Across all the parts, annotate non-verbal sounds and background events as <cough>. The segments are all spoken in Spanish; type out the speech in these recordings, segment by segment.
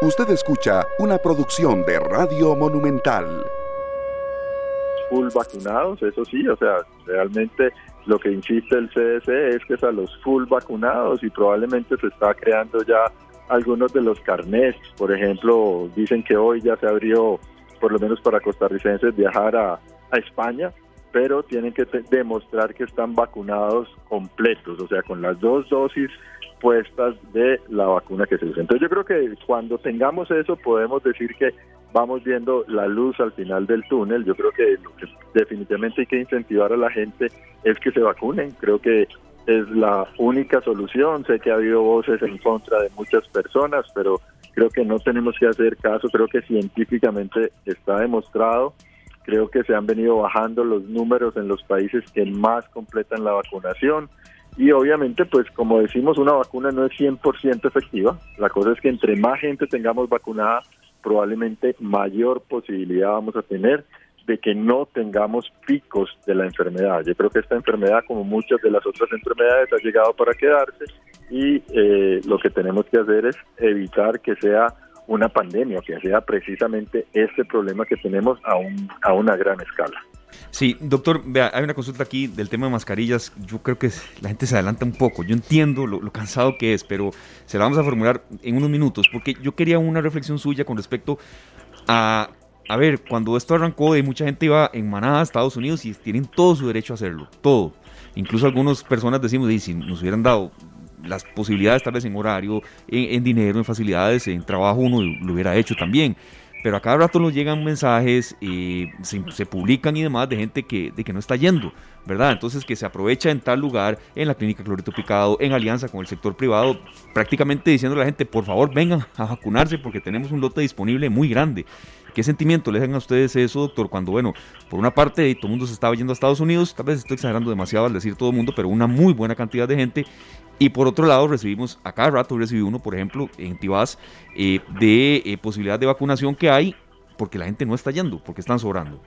Usted escucha una producción de Radio Monumental. Full vacunados, eso sí, o sea, realmente lo que insiste el CDC es que es a los full vacunados y probablemente se está creando ya algunos de los carnets. Por ejemplo, dicen que hoy ya se abrió, por lo menos para costarricenses, viajar a, a España pero tienen que demostrar que están vacunados completos, o sea, con las dos dosis puestas de la vacuna que se usa. Entonces yo creo que cuando tengamos eso podemos decir que vamos viendo la luz al final del túnel. Yo creo que lo que definitivamente hay que incentivar a la gente es que se vacunen. Creo que es la única solución. Sé que ha habido voces en contra de muchas personas, pero creo que no tenemos que hacer caso. Creo que científicamente está demostrado Creo que se han venido bajando los números en los países que más completan la vacunación. Y obviamente, pues como decimos, una vacuna no es 100% efectiva. La cosa es que entre más gente tengamos vacunada, probablemente mayor posibilidad vamos a tener de que no tengamos picos de la enfermedad. Yo creo que esta enfermedad, como muchas de las otras enfermedades, ha llegado para quedarse y eh, lo que tenemos que hacer es evitar que sea una pandemia, que sea precisamente este problema que tenemos a, un, a una gran escala. Sí, doctor, vea, hay una consulta aquí del tema de mascarillas. Yo creo que la gente se adelanta un poco. Yo entiendo lo, cansado que es, pero se la vamos a formular en unos minutos, porque yo quería una reflexión suya con respecto a, a ver, cuando esto arrancó y mucha gente iba en manada Estados Unidos y tienen todo su derecho a hacerlo, todo. Incluso algunas personas decimos, si nos hubieran dado las posibilidades tal vez en horario, en, dinero, en facilidades, en trabajo uno lo hubiera hecho también. Pero a cada rato nos llegan mensajes, y se, publican y demás de gente que, de que no está yendo, ¿verdad? Entonces que se aprovecha en tal lugar, en la clínica Clorito Picado, en alianza con el sector privado, prácticamente diciendo a la gente, por favor vengan a vacunarse porque tenemos un lote disponible muy grande. ¿Qué sentimiento le dan a ustedes eso, doctor? Cuando, bueno, por una parte todo el mundo se estaba yendo a Estados Unidos, tal vez estoy exagerando demasiado al decir todo el mundo, pero una muy buena cantidad de gente y por otro lado, recibimos, a cada rato recibí uno, por ejemplo, en Tibás, eh, de eh, posibilidad de vacunación que hay porque la gente no está yendo, porque están sobrando.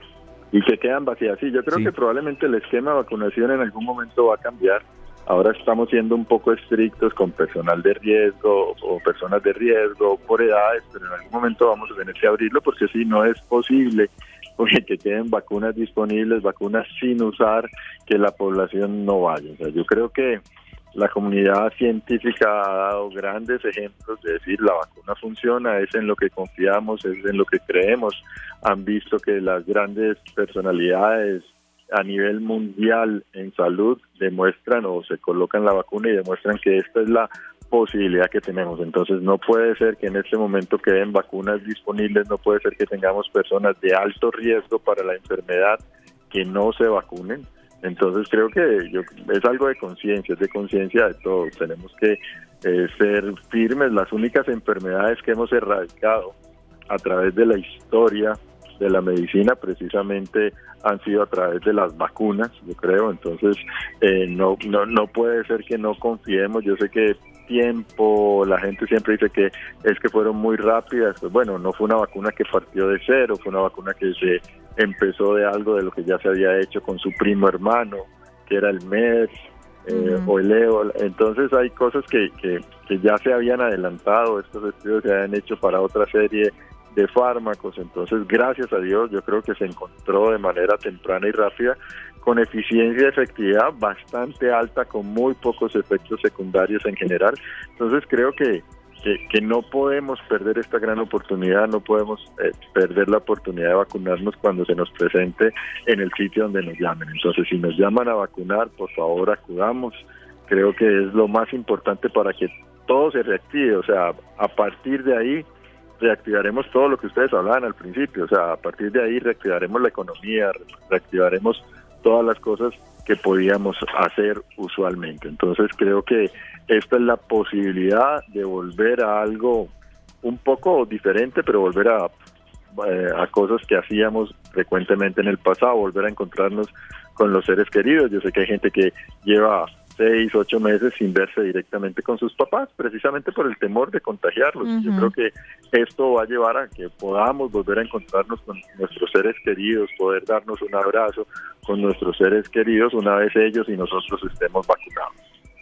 Y que quedan vacías. Sí, yo creo que probablemente el esquema de vacunación en algún momento va a cambiar. Ahora estamos siendo un poco estrictos con personal de riesgo o personas de riesgo por edades, pero en algún momento vamos a tener que abrirlo porque si no es posible porque que queden vacunas disponibles, vacunas sin usar, que la población no vaya. O sea, yo creo que la comunidad científica ha dado grandes ejemplos de decir la vacuna funciona, es en lo que confiamos, es en lo que creemos. Han visto que las grandes personalidades a nivel mundial en salud demuestran o se colocan la vacuna y demuestran que esta es la posibilidad que tenemos. Entonces no puede ser que en este momento queden vacunas disponibles, no puede ser que tengamos personas de alto riesgo para la enfermedad que no se vacunen entonces creo que yo, es algo de conciencia, es de conciencia de todos. Tenemos que eh, ser firmes. Las únicas enfermedades que hemos erradicado a través de la historia de la medicina precisamente han sido a través de las vacunas, yo creo. Entonces eh, no, no, no puede ser que no confiemos. Yo sé que tiempo, la gente siempre dice que es que fueron muy rápidas, pues bueno, no fue una vacuna que partió de cero, fue una vacuna que se empezó de algo de lo que ya se había hecho con su primo hermano, que era el MERS eh, o el EOL. Entonces hay cosas que, que, que ya se habían adelantado, estos estudios se habían hecho para otra serie de fármacos. Entonces, gracias a Dios, yo creo que se encontró de manera temprana y rápida con eficiencia y efectividad bastante alta, con muy pocos efectos secundarios en general. Entonces, creo que que, no podemos perder esta gran oportunidad, no podemos eh, perder la oportunidad de vacunarnos cuando se nos presente en el sitio donde nos llamen. Entonces, si nos llaman a vacunar, por favor acudamos. Creo que es lo más importante para que todo se reactive. O sea, a partir de ahí reactivaremos todo lo que ustedes hablaban al principio. O sea, a partir de ahí reactivaremos la economía, reactivaremos todas las cosas que podíamos hacer usualmente. Entonces creo que esta es la posibilidad de volver a algo un poco diferente, pero volver a, eh, a cosas que hacíamos frecuentemente en el pasado, volver a encontrarnos con los seres queridos. Yo sé que hay gente que lleva seis, ocho meses sin verse directamente con sus papás, precisamente por el temor de contagiarlos. Yo creo que esto va a llevar a que podamos volver a encontrarnos con nuestros seres queridos, poder darnos un abrazo con nuestros seres queridos una vez ellos y nosotros estemos vacunados.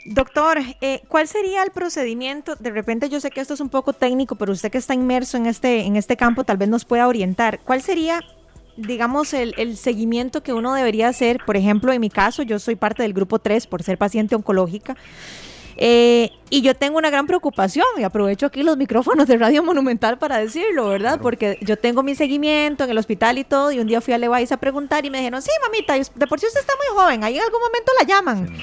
Doctor, eh, ¿cuál sería el procedimiento? De repente yo sé que esto es un poco técnico, pero usted que está inmerso en este, en este campo tal vez nos pueda orientar. ¿Cuál sería, digamos, el, el seguimiento que uno debería hacer? Por ejemplo, en mi caso, yo soy parte del grupo 3 por ser paciente oncológica. Eh, y yo tengo una gran preocupación y aprovecho aquí los micrófonos de Radio Monumental para decirlo, ¿verdad? Porque yo tengo mi seguimiento en el hospital y todo y un día fui a Levi's a preguntar y me dijeron, sí, mamita, de por sí usted está muy joven, ahí en algún momento la llaman.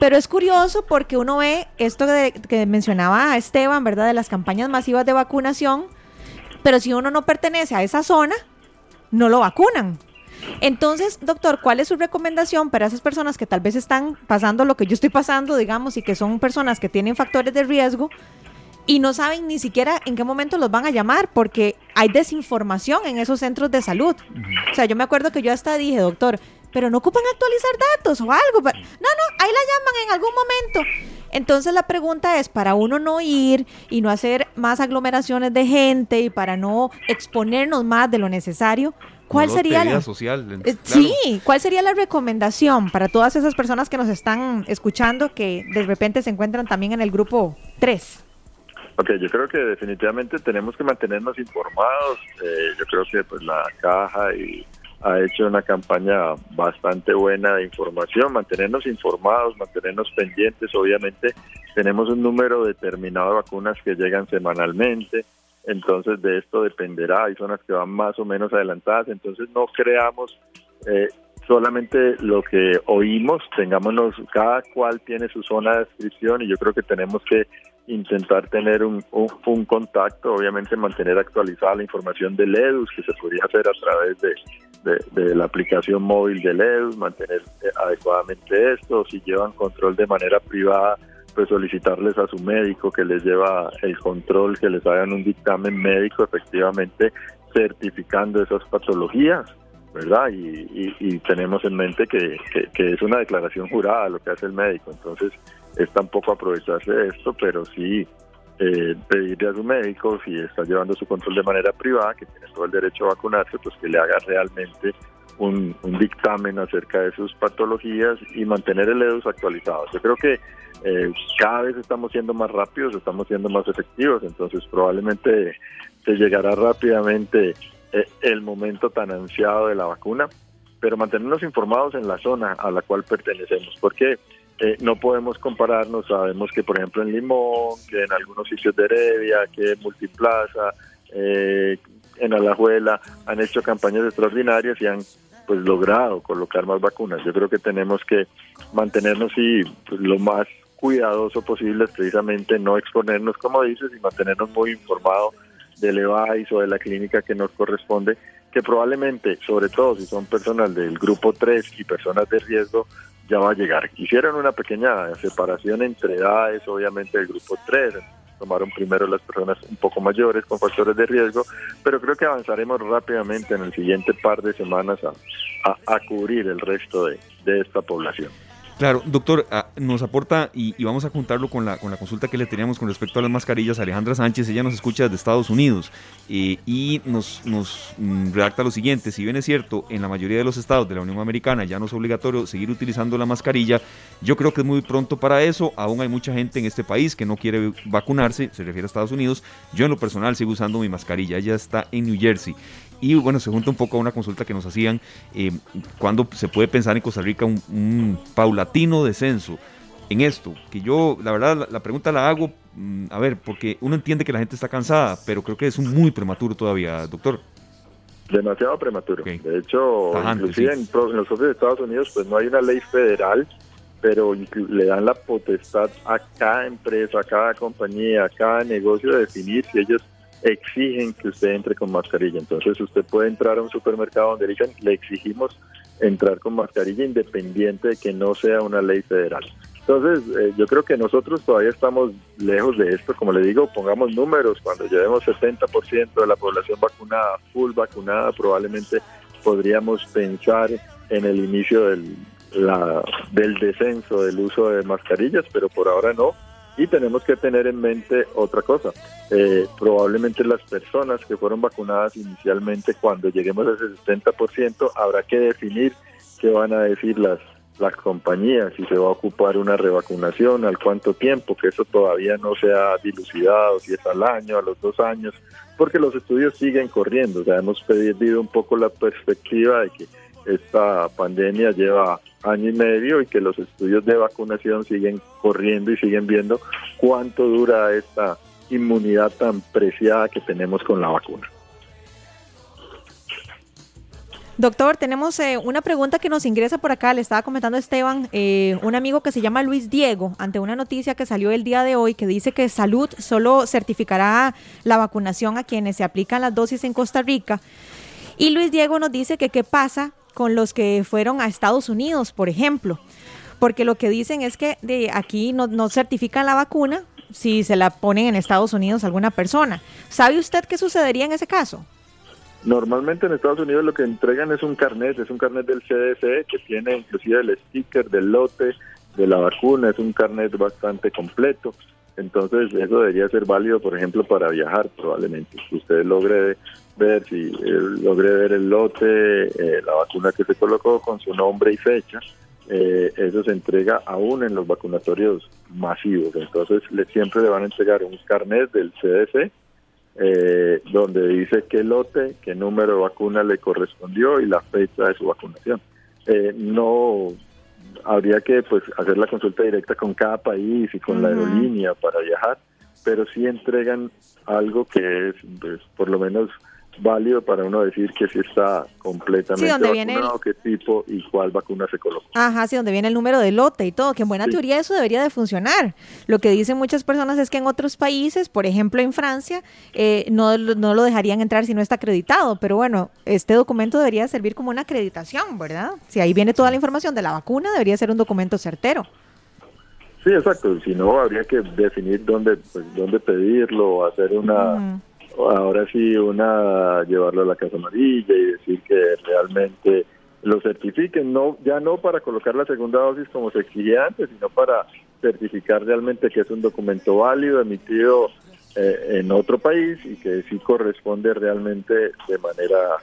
Pero es curioso porque uno ve esto que mencionaba Esteban, ¿verdad? De las campañas masivas de vacunación, pero si uno no pertenece a esa zona, no lo vacunan. Entonces, doctor, ¿cuál es su recomendación para esas personas que tal vez están pasando lo que yo estoy pasando, digamos, y que son personas que tienen factores de riesgo y no saben ni siquiera en qué momento los van a llamar porque hay desinformación en esos centros de salud? O sea, yo me acuerdo que yo hasta dije, doctor, pero no ocupan actualizar datos o algo. No, no, ahí la llaman en algún momento. Entonces la pregunta es, para uno no ir y no hacer más aglomeraciones de gente y para no exponernos más de lo necesario, ¿Cuál sería la social? Eh, sí, ¿cuál sería la recomendación para todas esas personas que nos están escuchando que de repente se encuentran también en el grupo 3? Ok, yo creo que definitivamente tenemos que mantenernos informados. Eh, yo creo que pues la caja y ha hecho una campaña bastante buena de información, mantenernos informados, mantenernos pendientes. Obviamente tenemos un número determinado de vacunas que llegan semanalmente entonces de esto dependerá, hay zonas que van más o menos adelantadas, entonces no creamos eh, solamente lo que oímos, tengámonos, cada cual tiene su zona de descripción y yo creo que tenemos que intentar tener un, un, contacto, obviamente mantener actualizada la información del EDUS, que se podría hacer a través de, de, la aplicación móvil del EDUS, mantener eh, adecuadamente esto, si llevan control de manera privada, pues solicitarles a su médico que les lleva el control, que les hagan un dictamen médico efectivamente certificando esas patologías, ¿verdad? Y, tenemos en mente que, es una declaración jurada lo que hace el médico, entonces es tampoco aprovecharse de esto, pero sí eh, pedirle a su médico, si está llevando su control de manera privada, que tiene todo el derecho a vacunarse, pues que le haga realmente un, dictamen acerca de sus patologías y mantener el EDUS actualizado. Yo creo que eh, cada vez estamos siendo más rápidos, estamos siendo más efectivos, entonces probablemente se llegará rápidamente eh, el momento tan ansiado de la vacuna, pero mantenernos informados en la zona a la cual pertenecemos, porque eh, no podemos compararnos, sabemos que por ejemplo en Limón, que en algunos sitios de Heredia, que en Multiplaza, en Alajuela han hecho campañas extraordinarias y han pues logrado colocar más vacunas. Yo creo que tenemos que mantenernos y pues, lo más cuidadoso posible, precisamente no exponernos, como dices, y mantenernos muy informados del EVAIS o de la clínica que nos corresponde, que probablemente, sobre todo si son personas del grupo 3 y personas de riesgo, ya va a llegar. Hicieron una pequeña separación entre edades, obviamente del grupo 3, tomaron primero las personas un poco mayores con factores de riesgo, pero creo que avanzaremos rápidamente en el siguiente par de semanas a, a, cubrir el resto de, de esta población. Claro, doctor, ah, nos aporta y, vamos a juntarlo con la, con la consulta que le teníamos con respecto a las mascarillas. Alejandra Sánchez, ella nos escucha desde Estados Unidos y nos, nos mm, redacta lo siguiente, si bien es cierto, en la mayoría de los estados de la Unión Americana ya no es obligatorio seguir utilizando la mascarilla, yo creo que es muy pronto para eso, aún hay mucha gente en este país que no quiere vacunarse, se refiere a Estados Unidos, yo en lo personal sigo usando mi mascarilla, ella está en New Jersey y bueno, se junta un poco a una consulta que nos hacían, eh, cuando se puede pensar en Costa Rica un, paulatino descenso en esto, que yo la verdad la, pregunta la hago, mm, a ver, porque uno entiende que la gente está cansada, pero creo que es un muy prematuro todavía, doctor. Demasiado prematuro. De hecho, inclusive en, los propios Estados Unidos, pues no hay una ley federal, pero le dan la potestad a cada empresa, a cada compañía, a cada negocio de definir si ellos exigen que usted entre con mascarilla. Entonces usted puede entrar a un supermercado donde le exigimos entrar con mascarilla independiente de que no sea una ley federal. Entonces, eh, yo creo que nosotros todavía estamos lejos de esto. Como le digo, pongamos números. Cuando llevemos 70% de la población vacunada, full vacunada, probablemente podríamos pensar en el inicio del, la, del descenso del uso de mascarillas, pero por ahora no. Y tenemos que tener en mente otra cosa. Eh, probablemente las personas que fueron vacunadas inicialmente, cuando lleguemos a ese 70%, habrá que definir qué van a decir las, las compañías, si se va a ocupar una revacunación, al cuánto tiempo, que eso todavía no se ha dilucidado, si es al año, a los dos años, porque los estudios siguen corriendo. O sea, hemos perdido un poco la perspectiva de que esta pandemia lleva año y medio y que los estudios de vacunación siguen corriendo y siguen viendo cuánto dura esta inmunidad tan preciada que tenemos con la vacuna. Doctor, tenemos eh, una pregunta que nos ingresa por acá, le estaba comentando Esteban, eh, un amigo que se llama Luis Diego, ante una noticia que salió el día de hoy que dice que Salud solo certificará la vacunación a quienes se aplican las dosis en Costa Rica. Y Luis Diego nos dice que qué pasa con los que fueron a Estados Unidos, por ejemplo, porque lo que dicen es que de aquí no, no certifican la vacuna si se la ponen en Estados Unidos a alguna persona. ¿Sabe usted qué sucedería en ese caso? Normalmente en Estados Unidos lo que entregan es un carnet, es un carnet del CDC que tiene inclusive el sticker del lote de la vacuna, es un carnet bastante completo. Entonces eso debería ser válido, por ejemplo, para viajar probablemente. Si usted logre ver, si eh, logre ver el lote, eh, la vacuna que se colocó con su nombre y fecha, eh, eso se entrega aún en los vacunatorios masivos. Entonces le, siempre le van a entregar un carnet del CDC eh, donde dice qué lote, qué número de vacuna le correspondió y la fecha de su vacunación. Eh, no habría que pues hacer la consulta directa con cada país y con la aerolínea para viajar, pero sí entregan algo que es pues, por lo menos válido para uno decir que sí está completamente sí, vacunado, qué tipo y cuál vacuna se colocó. Ajá, sí, donde viene el número de lote y todo, que en buena teoría eso debería de funcionar. Lo que dicen muchas personas es que en otros países, por ejemplo en Francia, eh, no, no lo dejarían entrar si no está acreditado, pero bueno, este documento debería servir como una acreditación, ¿verdad? Si ahí viene toda la información de la vacuna, debería ser un documento certero. Sí, exacto. Si no, habría que definir dónde, pues, dónde pedirlo, hacer una ahora sí una llevarlo a la Casa Amarilla y decir que realmente lo certifiquen, no ya no para colocar la segunda dosis como se exigía antes, sino para certificar realmente que es un documento válido emitido eh, en otro país y que sí corresponde realmente de manera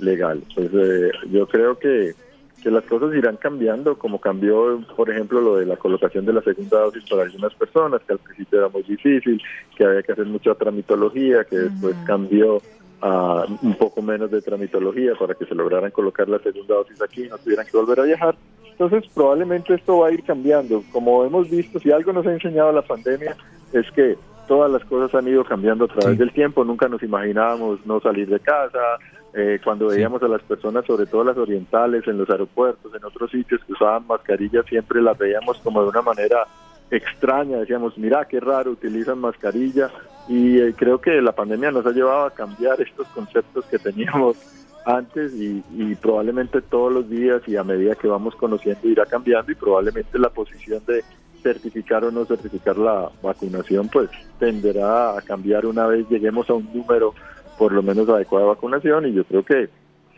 legal. Pues eh, yo creo que que las cosas irán cambiando, como cambió, por ejemplo, lo de la colocación de la segunda dosis para algunas personas, que al principio era muy difícil, que había que hacer mucha tramitología, que después cambió a un poco menos de tramitología para que se lograran colocar la segunda dosis aquí y no tuvieran que volver a viajar. Entonces, probablemente esto va a ir cambiando. Como hemos visto, si algo nos ha enseñado la pandemia es que todas las cosas han ido cambiando a través del tiempo. Nunca nos imaginábamos no salir de casa, eh, cuando veíamos a las personas, sobre todo las orientales, en los aeropuertos, en otros sitios que usaban mascarillas, siempre las veíamos como de una manera extraña. Decíamos, mira, qué raro, utilizan mascarilla. Y eh, creo que la pandemia nos ha llevado a cambiar estos conceptos que teníamos <laughs> antes y, y, probablemente todos los días y a medida que vamos conociendo irá cambiando y probablemente la posición de certificar o no certificar la vacunación pues tenderá a cambiar una vez lleguemos a un número por lo menos adecuada vacunación y yo creo que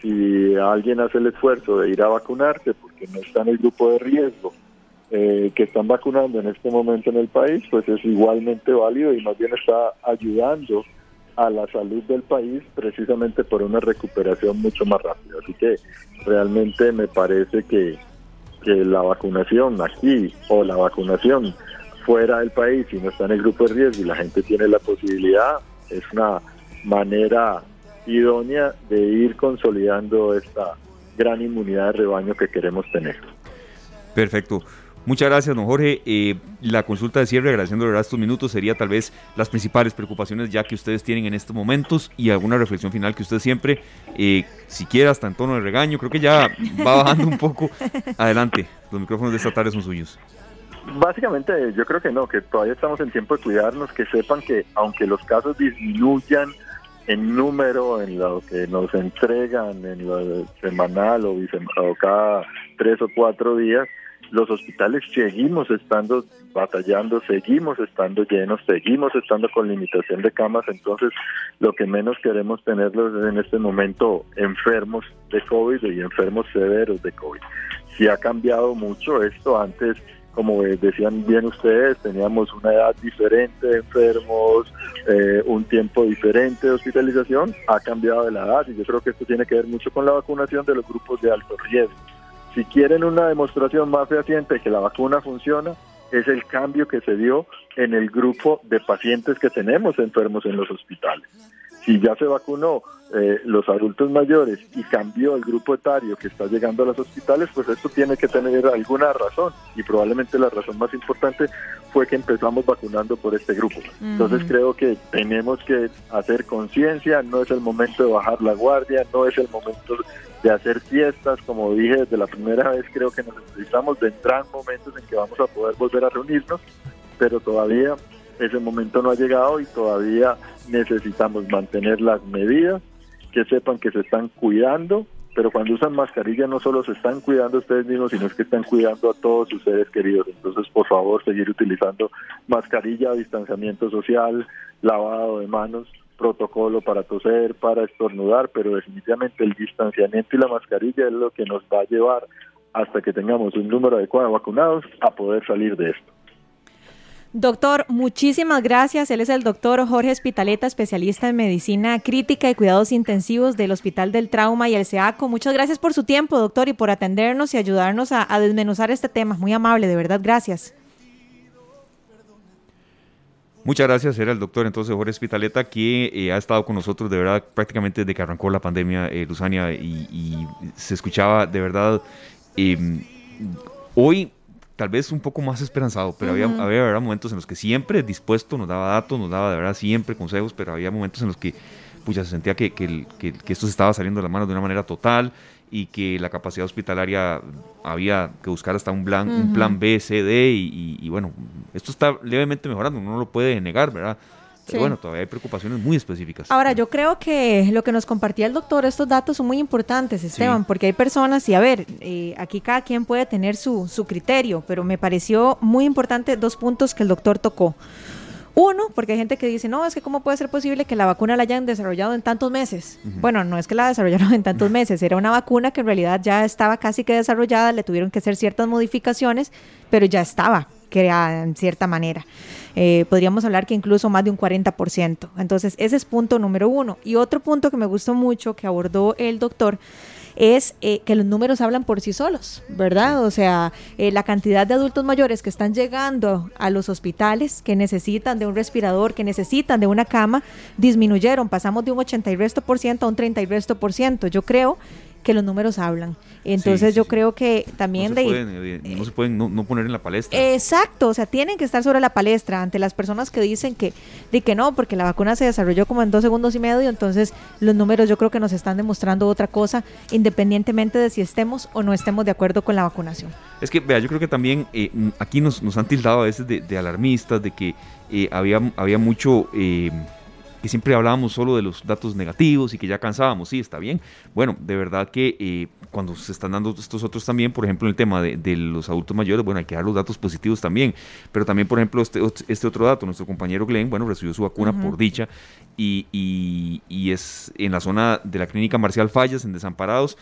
si alguien hace el esfuerzo de ir a vacunarse porque no está en el grupo de riesgo eh, que están vacunando en este momento en el país, pues es igualmente válido y más bien está ayudando a la salud del país precisamente por una recuperación mucho más rápida. Así que realmente me parece que, que la vacunación aquí o la vacunación fuera del país y no está en el grupo de riesgo y la gente tiene la posibilidad, es una manera idónea de ir consolidando esta gran inmunidad de rebaño que queremos tener. Perfecto. Muchas gracias, don Jorge. Eh, la consulta de cierre, agradeciéndole estos minutos, sería tal vez las principales preocupaciones ya que ustedes tienen en estos momentos y alguna reflexión final que usted siempre, eh, siquiera hasta en tono de regaño, creo que ya va bajando un poco. Adelante, los micrófonos de esta tarde son suyos. Básicamente yo creo que no, que todavía estamos en tiempo de cuidarnos, que sepan que aunque los casos disminuyan, en número, en lo que nos entregan en lo semanal o, cada tres o cuatro días, los hospitales seguimos estando batallando, seguimos estando llenos, seguimos estando con limitación de camas, entonces lo que menos queremos tenerlos es en este momento enfermos de COVID y enfermos severos de COVID. Si ha cambiado mucho esto, antes como decían bien ustedes, teníamos una edad diferente de enfermos, eh, un tiempo diferente de hospitalización, ha cambiado de la edad y yo creo que esto tiene que ver mucho con la vacunación de los grupos de alto riesgo. si quieren una demostración más fehaciente de que la vacuna funciona, es el cambio que se dio en el grupo de pacientes que tenemos enfermos en los hospitales. Si ya se vacunó eh, los adultos mayores y cambió el grupo etario que está llegando a los hospitales, pues esto tiene que tener alguna razón y probablemente la razón más importante fue que empezamos vacunando por este grupo. Entonces creo que tenemos que hacer conciencia, no es el momento de bajar la guardia, no es el momento de hacer fiestas, como dije desde la primera vez, creo que nos necesitamos, vendrán momentos en que vamos a poder volver a reunirnos, pero todavía ese momento no ha llegado y todavía necesitamos mantener las medidas, que sepan que se están cuidando, pero cuando usan mascarilla no solo se están cuidando ustedes mismos, sino es que están cuidando a todos sus seres queridos. Entonces, por favor, seguir utilizando mascarilla, distanciamiento social, lavado de manos, protocolo para toser, para estornudar, pero definitivamente el distanciamiento y la mascarilla es lo que nos va a llevar hasta que tengamos un número adecuado de vacunados a poder salir de esto. Doctor, muchísimas gracias. Él es el doctor Jorge Espitaleta, especialista en medicina crítica y cuidados intensivos del Hospital del Trauma y el SEACO. Muchas gracias por su tiempo, doctor, y por atendernos y ayudarnos a, desmenuzar este tema. Muy amable, de verdad, gracias. Muchas gracias, era el doctor entonces Jorge Espitaleta, que eh, ha estado con nosotros de verdad prácticamente desde que arrancó la pandemia, eh, Luzania, y, se escuchaba de verdad. Em, hoy tal vez un poco más esperanzado, pero había, había momentos en los que siempre dispuesto, nos daba datos, nos daba de verdad siempre consejos, pero había momentos en los que pues, ya se sentía que, que, esto se estaba saliendo de las manos de una manera total y que la capacidad hospitalaria había que buscar hasta un plan, un plan B, C, D, y, y, bueno, esto está levemente mejorando, uno no lo puede negar, ¿verdad? Bueno, todavía hay preocupaciones muy específicas. Ahora, yo creo que lo que nos compartía el doctor, estos datos son muy importantes, Esteban, porque hay personas, y a ver, eh, aquí cada quien puede tener su, su criterio, pero me pareció muy importante dos puntos que el doctor tocó. Uno, porque hay gente que dice, no, es que cómo puede ser posible que la vacuna la hayan desarrollado en tantos meses. Bueno, no es que la desarrollaron en tantos meses, era una vacuna que en realidad ya estaba casi que desarrollada, le tuvieron que hacer ciertas modificaciones, pero ya estaba creada en cierta manera. Eh, podríamos hablar que incluso más de un 40%. Entonces, ese es punto número uno. Y otro punto que me gustó mucho que abordó el doctor es eh, que los números hablan por sí solos, ¿verdad? O sea, eh, la cantidad de adultos mayores que están llegando a los hospitales, que necesitan de un respirador, que necesitan de una cama, disminuyeron, pasamos de un 80 y resto por ciento a un 30 y resto por ciento. Yo creo que los números hablan. Entonces yo creo que también... No se pueden, eh, no, se pueden no, poner en la palestra. Exacto, o sea, tienen que estar sobre la palestra ante las personas que dicen que, de que no, porque la vacuna se desarrolló como en dos segundos y medio, entonces los números yo creo que nos están demostrando otra cosa, independientemente de si estemos o no estemos de acuerdo con la vacunación. Es que, vea, yo creo que también eh, aquí nos, nos, han tildado a veces de, alarmistas, de que eh, había, había mucho que siempre hablábamos solo de los datos negativos y que ya cansábamos, sí, está bien. Bueno, de verdad que eh, cuando se están dando estos otros también, por ejemplo, en el tema de, los adultos mayores, bueno, hay que dar los datos positivos también, pero también, por ejemplo, este, este otro dato, nuestro compañero Glenn, bueno, recibió su vacuna por dicha y, y, es en la zona de la clínica Marcial Fallas, en Desamparados,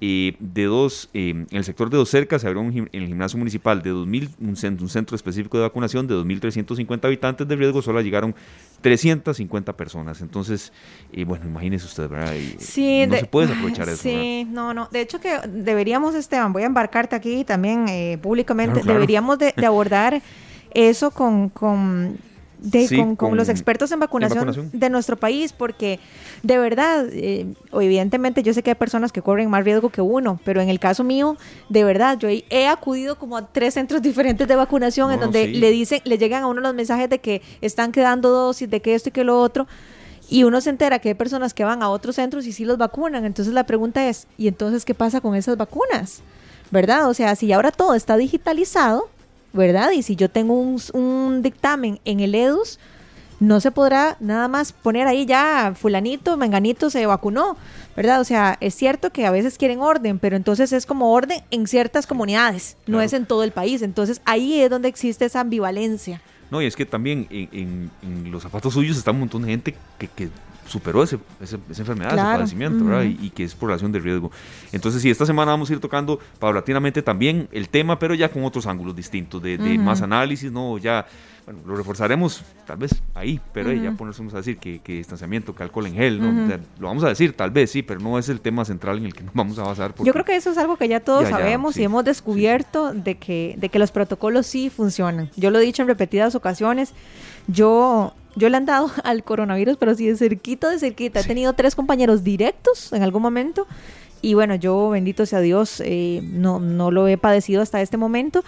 eh, de dos, eh, en el sector de dos cercas se abrió en el gimnasio municipal de 2.000, un centro, un centro específico de vacunación de 2.350 habitantes de riesgo, solo llegaron 350 personas. Entonces, y bueno, imagínese usted, ¿verdad? sí, no se puede aprovechar <laughs> eso. Sí, no, no. De hecho que deberíamos, Esteban, voy a embarcarte aquí también eh, públicamente, deberíamos de, abordar <laughs> eso con, con con, los expertos en vacunación, de nuestro país, porque de verdad, eh, evidentemente yo sé que hay personas que corren más riesgo que uno, pero en el caso mío, de verdad, yo he acudido como a tres centros <laughs> diferentes de vacunación en donde le dicen, le llegan a uno los mensajes de que están quedando dosis, de que esto y que lo otro. Y uno se entera que hay personas que van a otros centros y sí los vacunan. Entonces la pregunta es, ¿y entonces qué pasa con esas vacunas? ¿Verdad? O sea, si ahora todo está digitalizado, ¿verdad? Y si yo tengo un, dictamen en el EDUS, no se podrá nada más poner ahí ya fulanito, menganito se vacunó, ¿verdad? O sea, es cierto que a veces quieren orden, pero entonces es como orden en ciertas comunidades, no es en todo el país. Entonces ahí es donde existe esa ambivalencia. No, y es que también en, los zapatos suyos está un montón de gente que, que superó ese, esa enfermedad, ese padecimiento, ¿verdad? Y, que es población de riesgo. Entonces, sí, esta semana vamos a ir tocando paulatinamente también el tema, pero ya con otros ángulos distintos, de, más análisis, ¿no? Ya bueno, lo reforzaremos tal vez ahí, pero ya ponernos a decir que, distanciamiento, que alcohol en gel, ¿no? lo vamos a decir tal vez, sí, pero no es el tema central en el que nos vamos a basar. Yo creo que eso es algo que ya todos sabemos y hemos descubierto De, que, de que los protocolos sí funcionan. Yo lo he dicho en repetidas ocasiones, yo... Yo le han dado <laughs> al coronavirus, pero sí de cerquita, de cerquita. He tenido tres compañeros directos en algún momento y bueno, yo, bendito sea Dios, eh, no, no lo he padecido hasta este momento,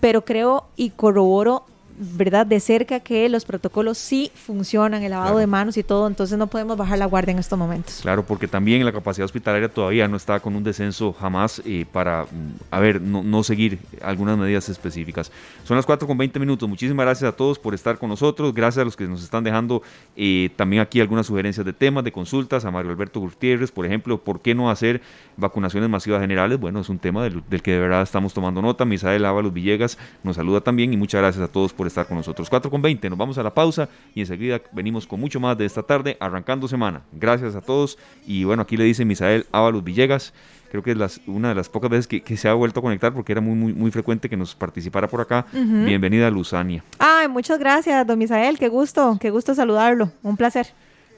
pero creo y corroboro ¿verdad? De cerca que los protocolos sí funcionan, el lavado de manos y todo, entonces no podemos bajar la guardia en estos momentos. Claro, porque también la capacidad hospitalaria todavía no está con un descenso jamás eh, para, mm, a ver, no, no, seguir algunas medidas específicas. Son las 4 con 20 minutos. Muchísimas gracias a todos por estar con nosotros. Gracias a los que nos están dejando eh, también aquí algunas sugerencias de temas, de consultas. A Mario Alberto Gutiérrez, por ejemplo, ¿por qué no hacer vacunaciones masivas generales? Bueno, es un tema del, del que de verdad estamos tomando nota. Misael Ábalos Villegas nos saluda también y muchas gracias a todos por estar con nosotros. 4 con 20, nos vamos a la pausa y enseguida venimos con mucho más de esta tarde, arrancando semana. Gracias a todos y bueno, aquí le dice Misael Ábalos Villegas, creo que es una de las pocas veces que, se ha vuelto a conectar porque era muy, muy, muy frecuente que nos participara por acá. Bienvenida Luzania. Ay, muchas gracias, don Misael, qué gusto, qué gusto saludarlo, un placer.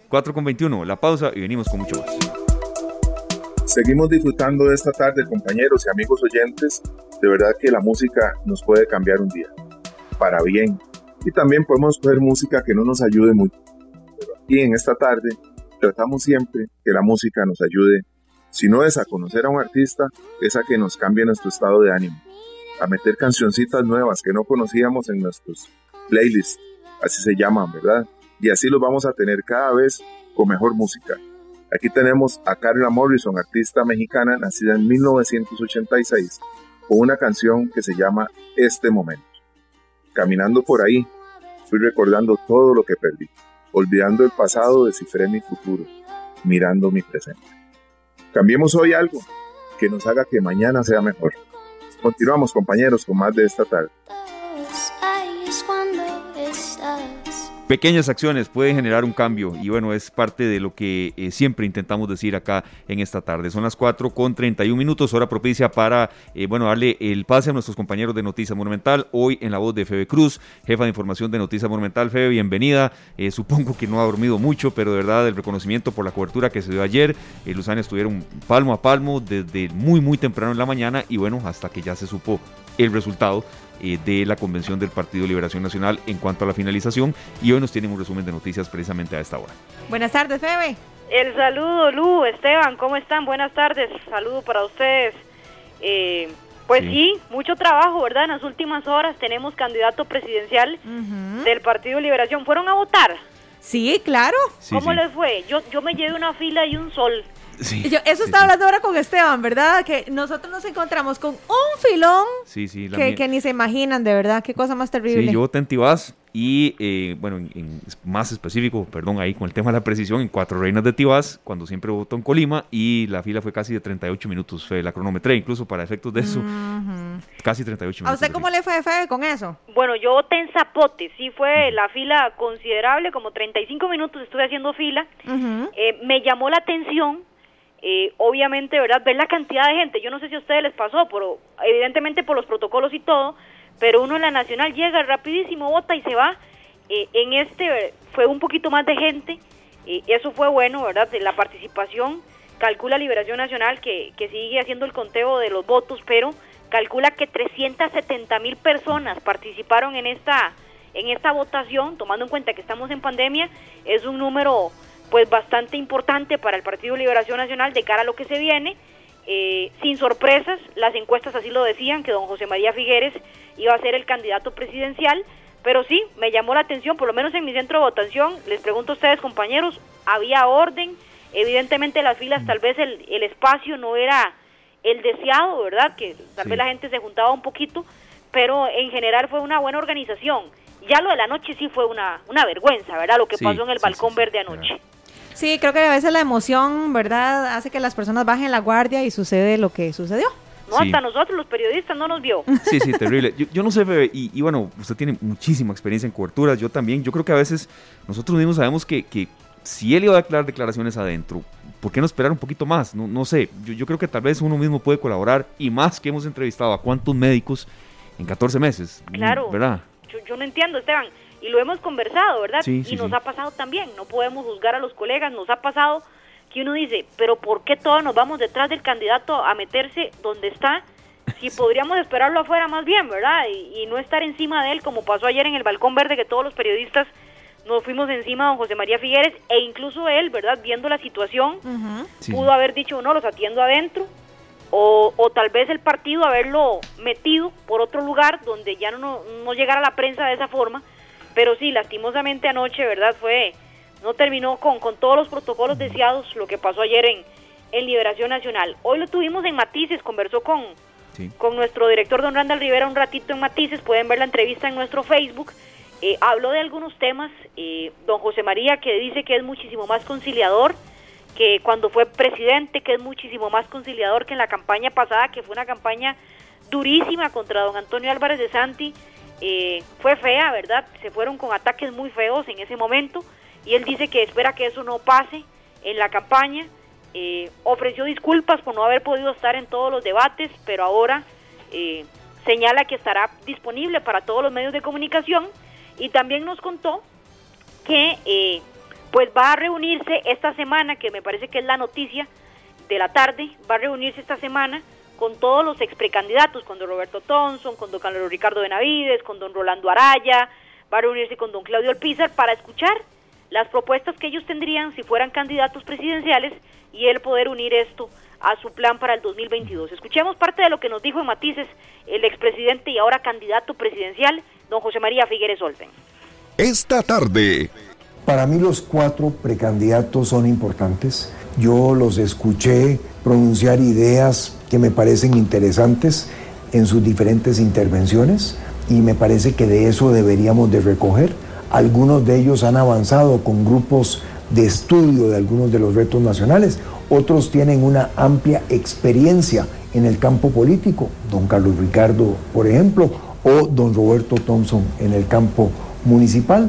4 con 21, la pausa y venimos con mucho más. Seguimos disfrutando de esta tarde, compañeros y amigos oyentes. De verdad que la música nos puede cambiar un día para bien. Y también podemos coger música que no nos ayude mucho. Pero aquí en esta tarde tratamos siempre que la música nos ayude, si no es a conocer a un artista, es a que nos cambie nuestro estado de ánimo, a meter cancioncitas nuevas que no conocíamos en nuestros playlists, así se llaman, ¿verdad? Y así los vamos a tener cada vez con mejor música. Aquí tenemos a Carla Morrison, artista mexicana nacida en 1986, con una canción que se llama Este Momento. Caminando por ahí, fui recordando todo lo que perdí. Olvidando el pasado, descifré mi futuro, mirando mi presente. Cambiemos hoy algo que nos haga que mañana sea mejor. Continuamos compañeros con más de esta tarde. Pequeñas acciones pueden generar un cambio y bueno, es parte de lo que eh, siempre intentamos decir acá en esta tarde. Son las 4 con 31 minutos, hora propicia para, eh, bueno, darle el pase a nuestros compañeros de Noticias Monumental. Hoy en la voz de Febe Cruz, jefa de información de Noticias Monumental. Febe, bienvenida. Eh, supongo que no ha dormido mucho, pero de verdad el reconocimiento por la cobertura que se dio ayer. Eh, Luzania estuvieron palmo a palmo desde muy, muy temprano en la mañana y bueno, hasta que ya se supo el resultado eh, de la convención del Partido Liberación Nacional en cuanto a la finalización y hoy nos tienen un resumen de noticias precisamente a esta hora. Buenas tardes, Febe. El saludo, Lu, Esteban, ¿cómo están? Buenas tardes, saludo para ustedes. Eh, pues sí. mucho trabajo, ¿verdad? En las últimas horas tenemos candidato presidencial del Partido Liberación. ¿Fueron a votar? Sí, claro. ¿Cómo les fue? Yo, yo me llevé una fila y un sol eso estaba hablando ahora con Esteban, ¿verdad? Que nosotros nos encontramos con un filón que, ni se imaginan, de verdad, qué cosa más terrible. Sí, yo te Tibás y, eh, bueno, en, más específico, perdón, ahí con el tema de la precisión, en Cuatro Reinas de Tibás, cuando siempre votó en Colima, y la fila fue casi de 38 minutos, fue la cronometré, incluso para efectos de eso, casi 38 minutos. ¿A usted cómo le fue, Fede, con eso? Bueno, yo voté en Zapote, sí fue la fila considerable, como 35 minutos estuve haciendo fila. Eh, me llamó la atención eh, obviamente, ¿verdad? Ver la cantidad de gente, yo no sé si a ustedes les pasó, pero evidentemente por los protocolos y todo, pero uno en la nacional llega rapidísimo, vota y se va. Eh, en este fue un poquito más de gente, y eso fue bueno, ¿verdad? De la participación, calcula Liberación Nacional que, que sigue haciendo el conteo de los votos, pero calcula que 370 mil personas participaron en esta, en esta votación, tomando en cuenta que estamos en pandemia, es un número pues bastante importante para el Partido Liberación Nacional de cara a lo que se viene. Eh, sin sorpresas, las encuestas así lo decían, que don José María Figueres iba a ser el candidato presidencial, pero sí, me llamó la atención, por lo menos en mi centro de votación, les pregunto a ustedes compañeros, había orden, evidentemente las filas tal vez el, el espacio no era el deseado, ¿verdad? Que tal vez la gente se juntaba un poquito, pero en general fue una buena organización. Ya lo de la noche sí fue una, una vergüenza, ¿verdad? Lo que pasó en el balcón verde anoche. Sí, creo que a veces la emoción, ¿verdad?, hace que las personas bajen la guardia y sucede lo que sucedió. No, hasta nosotros los periodistas no nos vio. <laughs> Sí, sí, terrible. Yo, no sé, Bebe, y, bueno, usted tiene muchísima experiencia en coberturas, yo también. Yo creo que a veces nosotros mismos sabemos que, que si él iba a declarar declaraciones adentro, ¿por qué no esperar un poquito más? No, no sé, yo, yo creo que tal vez uno mismo puede colaborar y más que hemos entrevistado a cuántos médicos en 14 meses. Claro. ¿Verdad? Yo, no entiendo, Esteban. Y lo hemos conversado, ¿verdad? y nos ha pasado también. No podemos juzgar a los colegas. Nos ha pasado que uno dice, pero ¿por qué todos nos vamos detrás del candidato a meterse donde está? Si podríamos esperarlo afuera más bien, ¿verdad? Y, no estar encima de él como pasó ayer en el Balcón Verde, que todos los periodistas nos fuimos encima a don José María Figueres e incluso él, ¿verdad? Viendo la situación, pudo haber dicho, no, los atiendo adentro, o, tal vez el partido haberlo metido por otro lugar donde ya no, no llegara la prensa de esa forma. Pero sí, lastimosamente anoche, ¿verdad? Fue, no terminó con, con todos los protocolos deseados lo que pasó ayer en, en Liberación Nacional. Hoy lo tuvimos en Matices, conversó con, con nuestro director don Randall Rivera un ratito en Matices, pueden ver la entrevista en nuestro Facebook. Eh, habló de algunos temas, eh, don José María que dice que es muchísimo más conciliador, que cuando fue presidente, que es muchísimo más conciliador que en la campaña pasada, que fue una campaña durísima contra don Antonio Álvarez de Santi, eh, fue fea, ¿verdad? Se fueron con ataques muy feos en ese momento y él dice que espera que eso no pase en la campaña. Eh, ofreció disculpas por no haber podido estar en todos los debates, pero ahora eh, señala que estará disponible para todos los medios de comunicación y también nos contó que pues va a reunirse esta semana, que me parece que es la noticia de la tarde, va a reunirse esta semana con todos los ex precandidatos, con don Roberto Thompson, con don Carlos Ricardo Benavides, con don Rolando Araya, va a reunirse con don Claudio Alpizar para escuchar las propuestas que ellos tendrían si fueran candidatos presidenciales y él poder unir esto a su plan para el 2022. Escuchemos parte de lo que nos dijo en Matices el expresidente y ahora candidato presidencial, don José María Figueres Olsen. Esta tarde, para mí los cuatro precandidatos son importantes. Yo los escuché pronunciar ideas que me parecen interesantes en sus diferentes intervenciones y me parece que de eso deberíamos de recoger. Algunos de ellos han avanzado con grupos de estudio de algunos de los retos nacionales, otros tienen una amplia experiencia en el campo político, don Carlos Ricardo, por ejemplo, o don Roberto Thompson en el campo municipal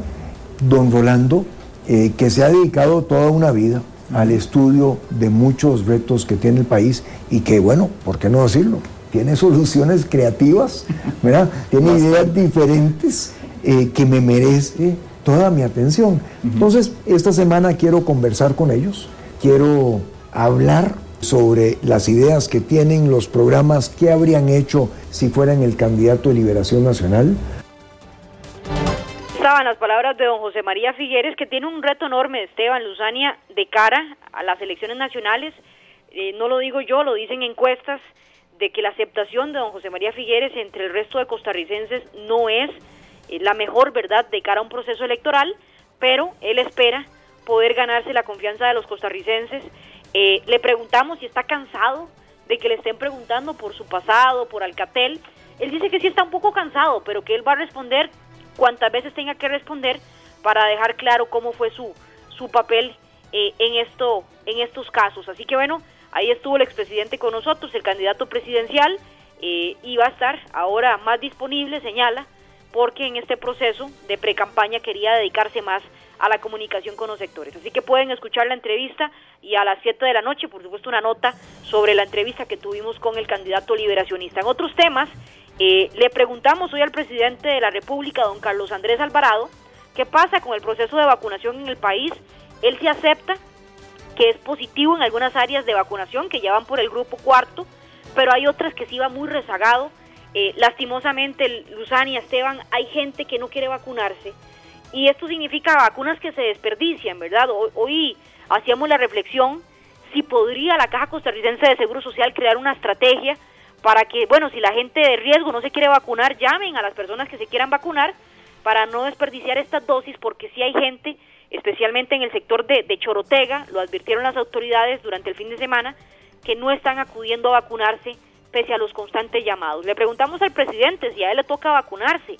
don Rolando, eh, que se ha dedicado toda una vida al estudio de muchos retos que tiene el país y que, bueno, ¿por qué no decirlo? Tiene soluciones creativas, ¿verdad? Tiene ideas diferentes eh, que me merece toda mi atención. Entonces, esta semana quiero conversar con ellos, quiero hablar sobre las ideas que tienen, los programas, qué habrían hecho si fueran el candidato de Liberación Nacional, estaban las palabras de don José María Figueres, que tiene un reto enorme, Esteban Luzania, de cara a las elecciones nacionales. Eh, no lo digo yo, lo dicen encuestas, de que la aceptación de don José María Figueres entre el resto de costarricenses no es eh, la mejor verdad de cara a un proceso electoral, pero él espera poder ganarse la confianza de los costarricenses. Eh, le preguntamos si está cansado de que le estén preguntando por su pasado, por Alcatel. Él dice que sí está un poco cansado, pero que él va a responder cuantas veces tenga que responder para dejar claro cómo fue su, su papel eh, en, esto, en estos casos. Así que bueno, ahí estuvo el expresidente con nosotros, el candidato presidencial, eh, y va a estar ahora más disponible, señala, porque en este proceso de pre-campaña quería dedicarse más a la comunicación con los sectores. Así que pueden escuchar la entrevista y a las 7 de la noche, por supuesto, una nota sobre la entrevista que tuvimos con el candidato liberacionista. En otros temas, eh, le preguntamos hoy al presidente de la República, don Carlos Andrés Alvarado, qué pasa con el proceso de vacunación en el país. Él se acepta que es positivo en algunas áreas de vacunación que ya van por el grupo cuarto, pero hay otras que sí va muy rezagado. Eh, lastimosamente, Luzán y Esteban, hay gente que no quiere vacunarse y esto significa vacunas que se desperdician, ¿verdad? Hoy, hoy hacíamos la reflexión si podría la Caja Costarricense de Seguro Social crear una estrategia para que, bueno, si la gente de riesgo no se quiere vacunar, llamen a las personas que se quieran vacunar para no desperdiciar estas dosis, porque si hay gente, especialmente en el sector de, Chorotega, lo advirtieron las autoridades durante el fin de semana, que no están acudiendo a vacunarse pese a los constantes llamados. Le preguntamos al presidente si a él le toca vacunarse,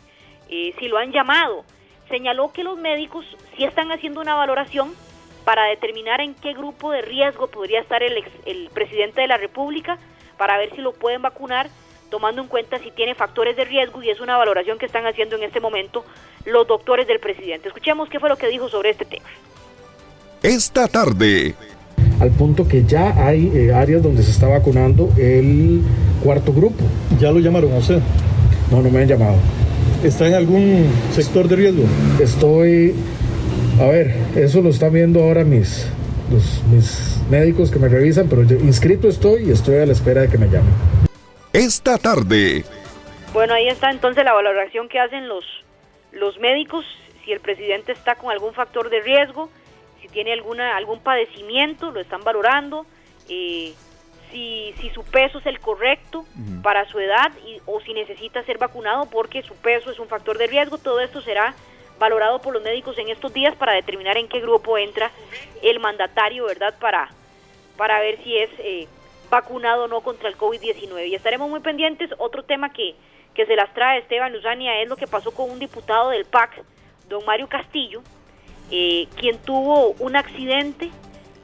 eh, si lo han llamado. Señaló que los médicos sí están haciendo una valoración para determinar en qué grupo de riesgo podría estar el, el presidente de la República para ver si lo pueden vacunar, tomando en cuenta si tiene factores de riesgo y es una valoración que están haciendo en este momento los doctores del presidente. Escuchemos qué fue lo que dijo sobre este tema. Esta tarde. Al punto que ya hay eh, áreas donde se está vacunando el cuarto grupo. ¿Ya lo llamaron a usted? No, no me han llamado. ¿Está en algún sector de riesgo? Estoy, a ver, eso lo están viendo ahora mis, mis médicos que me revisan, pero yo inscrito estoy y estoy a la espera de que me llamen. Esta tarde. Bueno, ahí está entonces la valoración que hacen los, los médicos, si el presidente está con algún factor de riesgo, si tiene alguna, algún padecimiento, lo están valorando. Eh, si, si su peso es el correcto para su edad y, o si necesita ser vacunado porque su peso es un factor de riesgo. Todo esto será valorado por los médicos en estos días para determinar en qué grupo entra el mandatario, ¿verdad? Para, para ver si es eh, vacunado o no contra el COVID-19. Y estaremos muy pendientes. Otro tema que, que se las trae Esteban Luzania es lo que pasó con un diputado del PAC, don Mario Castillo, eh, quien tuvo un accidente,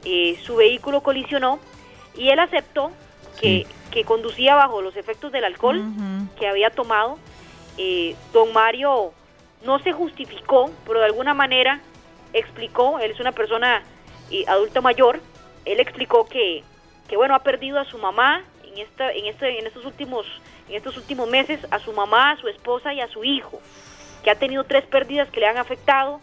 eh, su vehículo colisionó y él aceptó que, que conducía bajo los efectos del alcohol que había tomado. Don Mario no se justificó, pero de alguna manera explicó, él es una persona eh, adulta mayor, él explicó que, que bueno, ha perdido a su mamá en esta, en este, en estos últimos, en estos últimos meses, a su mamá, a su esposa y a su hijo, que ha tenido tres pérdidas que le han afectado,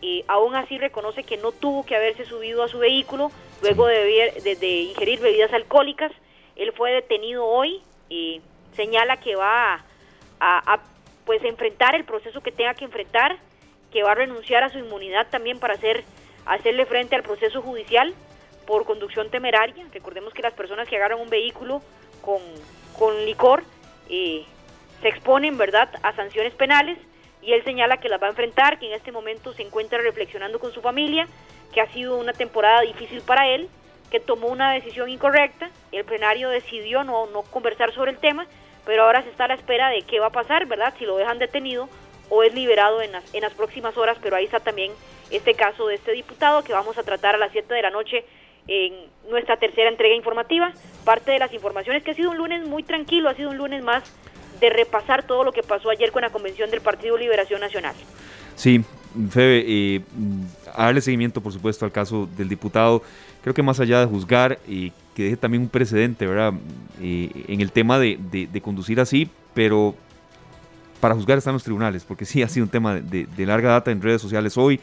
y aún así reconoce que no tuvo que haberse subido a su vehículo luego de, de, ingerir bebidas alcohólicas. Él fue detenido hoy y señala que va a, pues enfrentar el proceso que tenga que enfrentar, que va a renunciar a su inmunidad también para hacer hacerle frente al proceso judicial por conducción temeraria. Recordemos que las personas que agarran un vehículo con, con licor eh, se exponen, ¿verdad?, a sanciones penales y él señala que las va a enfrentar, que en este momento se encuentra reflexionando con su familia, que ha sido una temporada difícil para él, que tomó una decisión incorrecta, el plenario decidió no, no conversar sobre el tema, pero ahora se está a la espera de qué va a pasar, ¿verdad? Si lo dejan detenido o es liberado en las, en las próximas horas, pero ahí está también este caso de este diputado que vamos a tratar a las 7 de la noche en nuestra tercera entrega informativa. Parte de las informaciones que ha sido un lunes muy tranquilo, ha sido un lunes más de repasar todo lo que pasó ayer con la convención del Partido Liberación Nacional. Sí, Febe, eh, darle seguimiento, por supuesto, al caso del diputado. Creo que más allá de juzgar, y que deje también un precedente, ¿verdad? Eh, en el tema de, conducir así, pero para juzgar están los tribunales, porque sí ha sido un tema de, de larga data en redes sociales hoy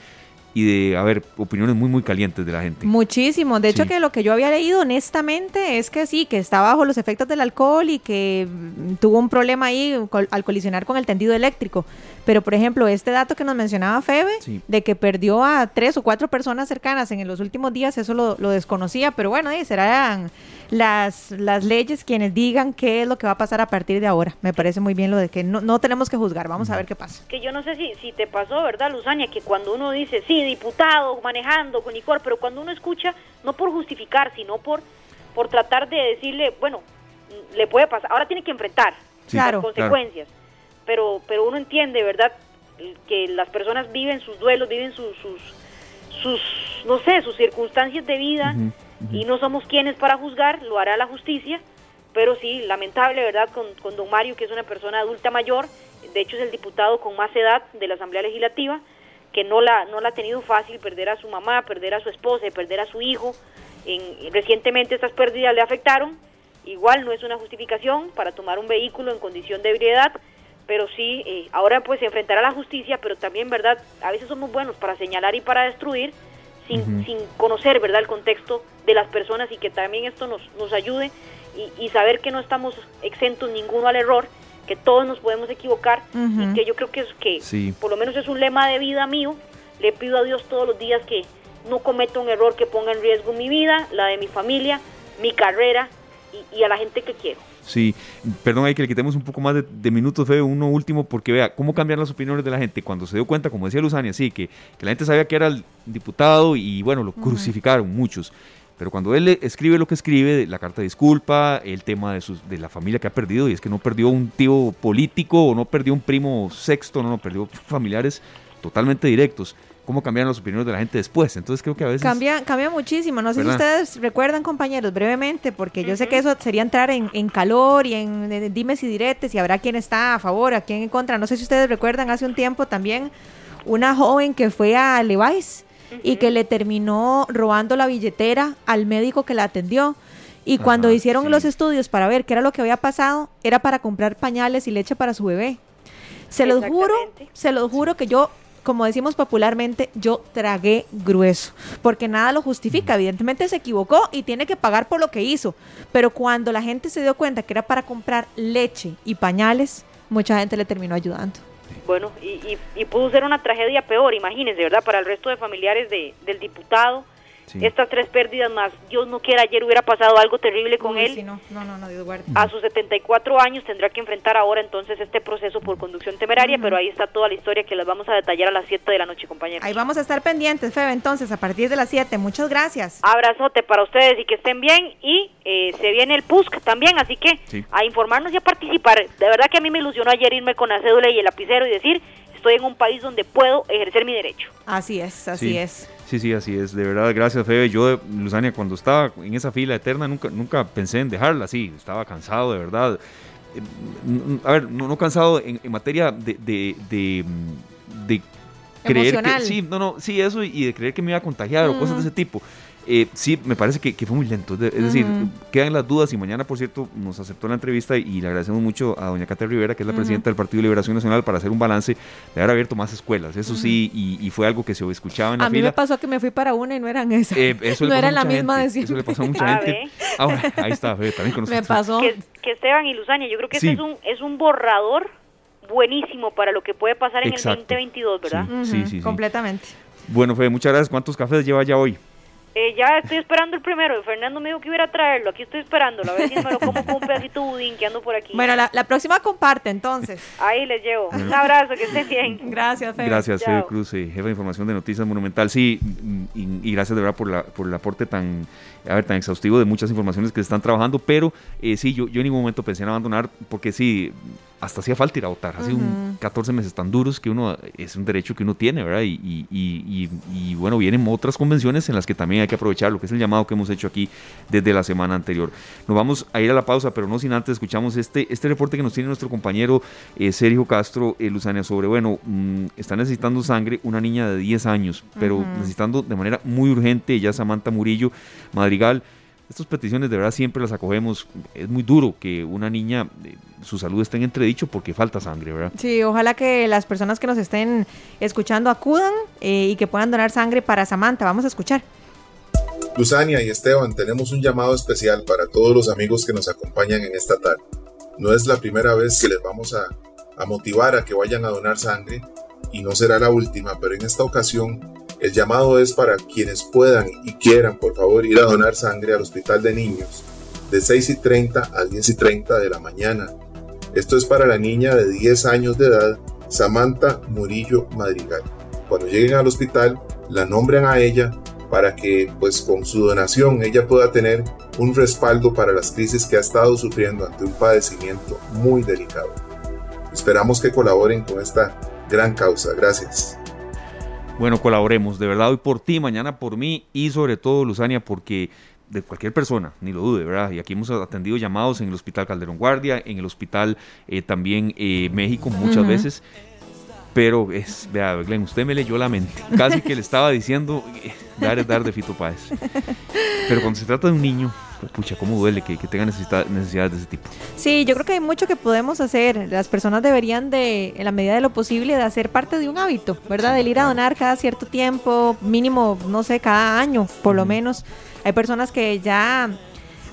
y de haber opiniones muy, muy calientes de la gente. Muchísimo. De hecho, que lo que yo había leído honestamente es que sí, que está bajo los efectos del alcohol y que mm, tuvo un problema ahí al colisionar con el tendido eléctrico. Pero, por ejemplo, este dato que nos mencionaba Febe, de que perdió a tres o cuatro personas cercanas en los últimos días, eso lo, desconocía, pero bueno, serán las, las leyes quienes digan qué es lo que va a pasar a partir de ahora. Me parece muy bien lo de que no, no tenemos que juzgar, vamos a ver qué pasa. Que yo no sé si, si te pasó, ¿verdad, Luzania? Que cuando uno dice, sí, diputado, manejando con licor, pero cuando uno escucha, no por justificar, sino por, por tratar de decirle, bueno, le puede pasar, ahora tiene que enfrentar las consecuencias pero, pero uno entiende, ¿verdad? Que las personas viven sus duelos, viven sus, sus, sus no sé, sus circunstancias de vida y no somos quienes para juzgar, lo hará la justicia, pero sí, lamentable, ¿verdad? Con, con don Mario, que es una persona adulta mayor, de hecho es el diputado con más edad de la Asamblea Legislativa, que no la, no la ha tenido fácil perder a su mamá, perder a su esposa, perder a su hijo. En, recientemente estas pérdidas le afectaron. Igual no es una justificación para tomar un vehículo en condición de ebriedad, pero sí, eh, ahora pues se enfrentará a la justicia, pero también, ¿verdad? A veces somos buenos para señalar y para destruir sin, sin conocer, ¿verdad? El contexto de las personas y que también esto nos, nos ayude y, saber que no estamos exentos ninguno al error, que todos nos podemos equivocar y que yo creo que es que por lo menos es un lema de vida mío. Le pido a Dios todos los días que no cometa un error que ponga en riesgo mi vida, la de mi familia, mi carrera y a la gente que quiero. Sí, perdón, hay que le quitemos un poco más de, minutos, Fede, uno último, porque vea, cómo cambian las opiniones de la gente cuando se dio cuenta, como decía Luzania, sí, que, que la gente sabía que era el diputado y bueno, lo crucificaron muchos. Pero cuando él escribe lo que escribe, la carta de disculpa, el tema de, sus, de la familia que ha perdido, y es que no perdió un tío político o no perdió un primo sexto, no, no perdió familiares totalmente directos cómo cambian las opiniones de la gente después. Entonces creo que a veces... Cambia, cambia muchísimo. No sé si ustedes recuerdan, compañeros, brevemente, porque yo sé que eso sería entrar en, calor y en, dimes y diretes y habrá quien está a favor, a quien en contra. No sé si ustedes recuerdan hace un tiempo también una joven que fue a Levi's y que le terminó robando la billetera al médico que la atendió. Y cuando hicieron los estudios para ver qué era lo que había pasado, era para comprar pañales y leche para su bebé. Se los juro, se los juro que yo, como decimos popularmente, yo tragué grueso, porque nada lo justifica. Evidentemente se equivocó y tiene que pagar por lo que hizo. Pero cuando la gente se dio cuenta que era para comprar leche y pañales, mucha gente le terminó ayudando. Bueno, y, y, pudo ser una tragedia peor, imagínense, ¿verdad? Para el resto de familiares de, del diputado estas tres pérdidas más, Dios no quiera, ayer hubiera pasado algo terrible con él. no, no, no, Dios A sus 74 años tendrá que enfrentar ahora entonces este proceso por conducción temeraria, pero ahí está toda la historia que las vamos a detallar a las 7 de la noche, compañeros. Ahí vamos a estar pendientes, Febe, entonces, a partir de las 7. Muchas gracias. Abrazote para ustedes y que estén bien. Y eh, se viene el PUSC también, así que a informarnos y a participar. De verdad que a mí me ilusionó ayer irme con la cédula y el lapicero y decir, estoy en un país donde puedo ejercer mi derecho. Así es, así es. Sí, sí, así es. De verdad, gracias, Febe. Yo, Luzania, cuando estaba en esa fila eterna, nunca, nunca pensé en dejarla así. Estaba cansado, de verdad. Eh, a ver, no, cansado en, materia de, de, de, creer que. Sí, no, no, sí, eso y de creer que me iba a contagiar o cosas de ese tipo. Eh, sí, me parece que, fue muy lento. Es decir, quedan las dudas y mañana, por cierto, nos aceptó la entrevista y le agradecemos mucho a doña Cata Rivera, que es la presidenta del Partido de Liberación Nacional, para hacer un balance de haber abierto más escuelas. Eso sí, y, fue algo que se escuchaba en la A mí me pasó que me fui para una y no eran esas. Eh, no eran la misma de Eso le pasó a mucha gente. Ahora, ahí está, también con <laughs> Me pasó. Que, Esteban y Luzania, yo creo que es un, es un borrador buenísimo para lo que puede pasar en el 2022, ¿verdad? Sí, sí, sí, Completamente. Bueno, Fede, muchas gracias. ¿Cuántos cafés lleva ya hoy? Eh, ya estoy esperando el primero. Fernando me dijo que iba a traerlo. Aquí estoy esperándolo. A ver si me lo como con un pedacito budín que ando por aquí. Bueno, la, próxima comparte entonces. Ahí les llevo. Un abrazo, que estén bien. Gracias, Fede. Gracias, Fede Cruz, eh, jefe de información de Noticias Monumental. Sí, y, gracias de verdad por, la, por el aporte tan, a ver, tan exhaustivo de muchas informaciones que se están trabajando. Pero eh, sí, yo, yo en ningún momento pensé en abandonar porque sí hasta hacía falta ir a votar. Hace un 14 meses tan duros que uno es un derecho que uno tiene, ¿verdad? Y, y, y, y, bueno, vienen otras convenciones en las que también hay que aprovechar lo que es el llamado que hemos hecho aquí desde la semana anterior. Nos vamos a ir a la pausa, pero no sin antes escuchamos este, este reporte que nos tiene nuestro compañero eh, Sergio Castro eh, Luzania sobre, bueno, mm, está necesitando sangre una niña de 10 años, pero necesitando de manera muy urgente, ella Samantha Murillo Madrigal estas peticiones de verdad siempre las acogemos. Es muy duro que una niña, eh, su salud esté en entredicho porque falta sangre, ¿verdad? Sí, ojalá que las personas que nos estén escuchando acudan eh, y que puedan donar sangre para Samantha. Vamos a escuchar. Luzania y Esteban, tenemos un llamado especial para todos los amigos que nos acompañan en esta tarde. No es la primera vez que les vamos a, motivar a que vayan a donar sangre y no será la última, pero en esta ocasión el llamado es para quienes puedan y quieran, por favor, ir a donar sangre al Hospital de Niños de 6 y 30 a 10 y 30 de la mañana. Esto es para la niña de 10 años de edad, Samantha Murillo Madrigal. Cuando lleguen al hospital, la nombran a ella para que, pues con su donación, ella pueda tener un respaldo para las crisis que ha estado sufriendo ante un padecimiento muy delicado. Esperamos que colaboren con esta gran causa. Gracias. Bueno, colaboremos, de verdad, hoy por ti, mañana por mí y sobre todo, Luzania, porque de cualquier persona, ni lo dude, ¿verdad? Y aquí hemos atendido llamados en el Hospital Calderón Guardia, en el Hospital eh, también eh, México muchas veces. Pero es, vea, Glenn, usted me leyó la mente. Casi que le estaba diciendo, eh, dar es dar de Fito Páez. Pero cuando se trata de un niño, pues, pucha, cómo duele que, tenga necesidades de ese tipo. Sí, yo creo que hay mucho que podemos hacer. Las personas deberían de, en la medida de lo posible, de hacer parte de un hábito, ¿verdad? De ir a donar cada cierto tiempo, mínimo, no sé, cada año, por lo menos. Hay personas que ya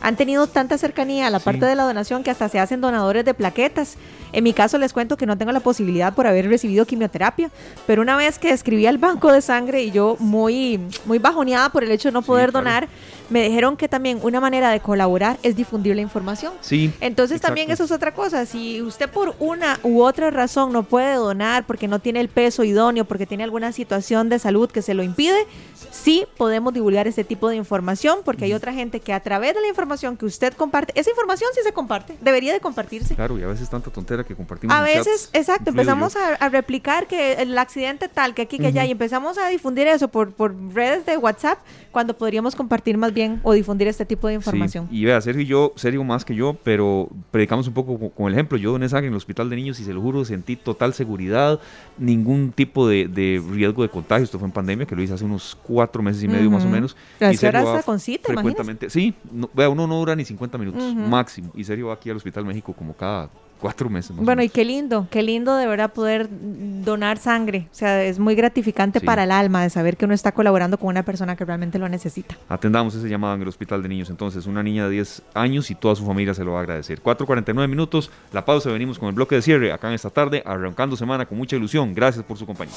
han tenido tanta cercanía a la parte de la donación que hasta se hacen donadores de plaquetas. En mi caso les cuento que no tengo la posibilidad por haber recibido quimioterapia, pero una vez que escribí al banco de sangre y yo muy, muy bajoneada por el hecho de no poder donar, me dijeron que también una manera de colaborar es difundir la información. Sí. Entonces también eso es otra cosa. Si usted por una u otra razón no puede donar porque no tiene el peso idóneo, porque tiene alguna situación de salud que se lo impide, sí podemos divulgar este tipo de información porque hay otra gente que a través de la información que usted comparte, esa información sí se comparte, debería de compartirse. Claro, y a veces tanta tontera que compartimos. A veces, exacto, empezamos a, replicar que el accidente tal, que aquí, que allá, y empezamos a difundir eso por, por redes de WhatsApp, cuando podríamos compartir más bien o difundir este tipo de información. y vea, Sergio y yo, Sergio más que yo, pero predicamos un poco con, el ejemplo. Yo doné sangre en el hospital de niños y se lo juro, sentí total seguridad, ningún tipo de, riesgo de contagio. Esto fue en pandemia, que lo hice hace unos cuatro meses y medio más o menos. y con cita, frecuentemente. Sí, vea, uno no dura ni 50 minutos máximo. Y Sergio va aquí al Hospital México como cada cuatro meses. bueno, y qué lindo, qué lindo de verdad poder donar sangre. O sea, es muy gratificante para el alma de saber que uno está colaborando con una persona que realmente lo necesita. Atendamos ese llamado en el Hospital de Niños. Entonces, una niña de 10 años y toda su familia se lo va a agradecer. 4.49 minutos, la pausa, venimos con el bloque de cierre acá en esta tarde, arrancando semana con mucha ilusión. Gracias por su compañía.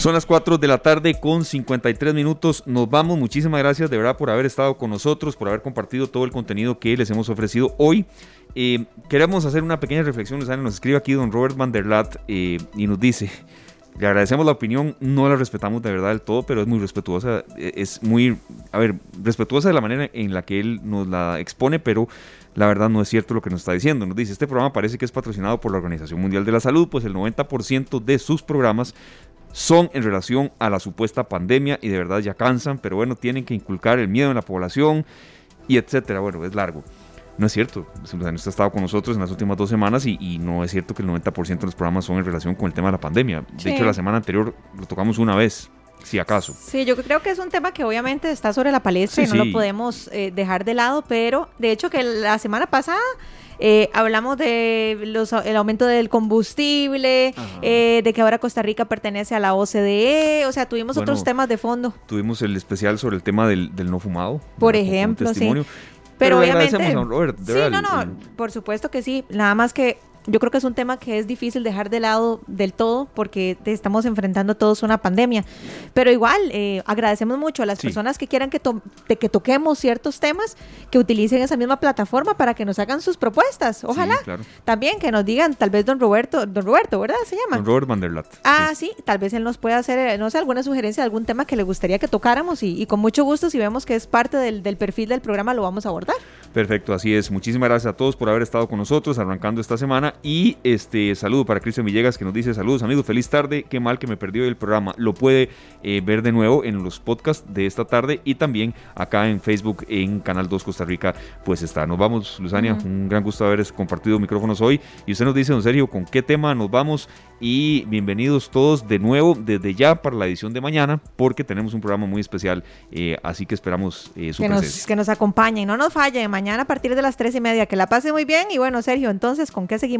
Son las 4 de la tarde con 53 minutos. Nos vamos. Muchísimas gracias de verdad por haber estado con nosotros, por haber compartido todo el contenido que les hemos ofrecido hoy. Eh, queremos hacer una pequeña reflexión. Nos escribe aquí don Robert van eh, y nos dice, le agradecemos la opinión, no la respetamos de verdad del todo, pero es muy respetuosa, eh, es muy, a ver, respetuosa de la manera en la que él nos la expone, pero la verdad no es cierto lo que nos está diciendo. Nos dice, este programa parece que es patrocinado por la Organización Mundial de la Salud, pues el 90% de sus programas son en relación a la supuesta pandemia y de verdad ya cansan, pero bueno, tienen que inculcar el miedo en la población y etcétera. Bueno, es largo. No es cierto. Usted ha estado con nosotros en las últimas dos semanas y, no es cierto que el 90% de los programas son en relación con el tema de la pandemia. De hecho, la semana anterior lo tocamos una vez, si acaso. Sí, yo creo que es un tema que obviamente está sobre la palestra y no lo podemos eh, dejar de lado, pero de hecho que la semana pasada eh, hablamos de los, el aumento del combustible, eh, de que ahora Costa Rica pertenece a la OCDE, o sea, tuvimos otros temas de fondo. Tuvimos el especial sobre el tema del, del no fumado. Por ejemplo, sí. Pero, obviamente... sí, no, no, por supuesto que sí. Nada más que yo creo que es un tema que es difícil dejar de lado del todo porque estamos enfrentando todos una pandemia. Pero igual, eh, agradecemos mucho a las personas que quieran que, que toquemos ciertos temas, que utilicen esa misma plataforma para que nos hagan sus propuestas. Ojalá. También que nos digan, tal vez don Roberto, don Roberto, ¿verdad? Se llama. Don Robert van der Ah, sí. tal vez él nos pueda hacer, eh, no sé, alguna sugerencia de algún tema que le gustaría que tocáramos y, con mucho gusto, si vemos que es parte del, del perfil del programa, lo vamos a abordar. Perfecto, así es. Muchísimas gracias a todos por haber estado con nosotros arrancando esta semana y este saludo para Cristian Villegas que nos dice saludos amigos, feliz tarde, qué mal que me perdió el programa. Lo puede eh, ver de nuevo en los podcasts de esta tarde y también acá en Facebook en Canal 2 Costa Rica, pues está. Nos vamos, Luzania, un gran gusto haber compartido micrófonos hoy. Y usted nos dice, don Sergio, con qué tema nos vamos y bienvenidos todos de nuevo desde ya para la edición de mañana porque tenemos un programa muy especial, eh, así que esperamos eh, su que Nos, que nos acompañen, no nos falle, mañana a partir de las tres y media, que la pase muy bien. Y bueno, Sergio, entonces, ¿con qué seguimos?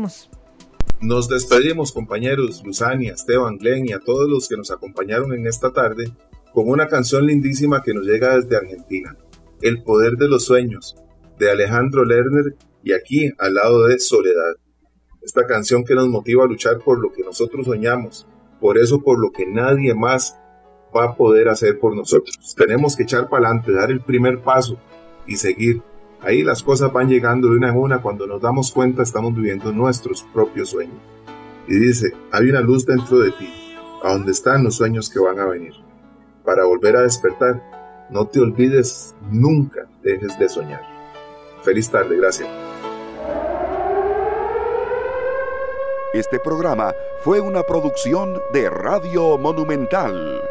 Nos despedimos compañeros Luzania, Esteban, Glenn y a todos los que nos acompañaron en esta tarde con una canción lindísima que nos llega desde Argentina, El Poder de los Sueños, de Alejandro Lerner y aquí al lado de Soledad esta canción que nos motiva a luchar por lo que nosotros soñamos, por eso por lo que nadie más va a poder hacer por nosotros. Tenemos que echar para adelante, dar el primer paso y seguir. Ahí las cosas van llegando de una en una, cuando nos damos cuenta estamos viviendo nuestros propios sueños. Y dice, hay una luz dentro de ti, a donde están los sueños que van a venir. Para volver a despertar, no te olvides, nunca dejes de soñar. Feliz tarde, gracias. Este programa fue una producción de Radio Monumental.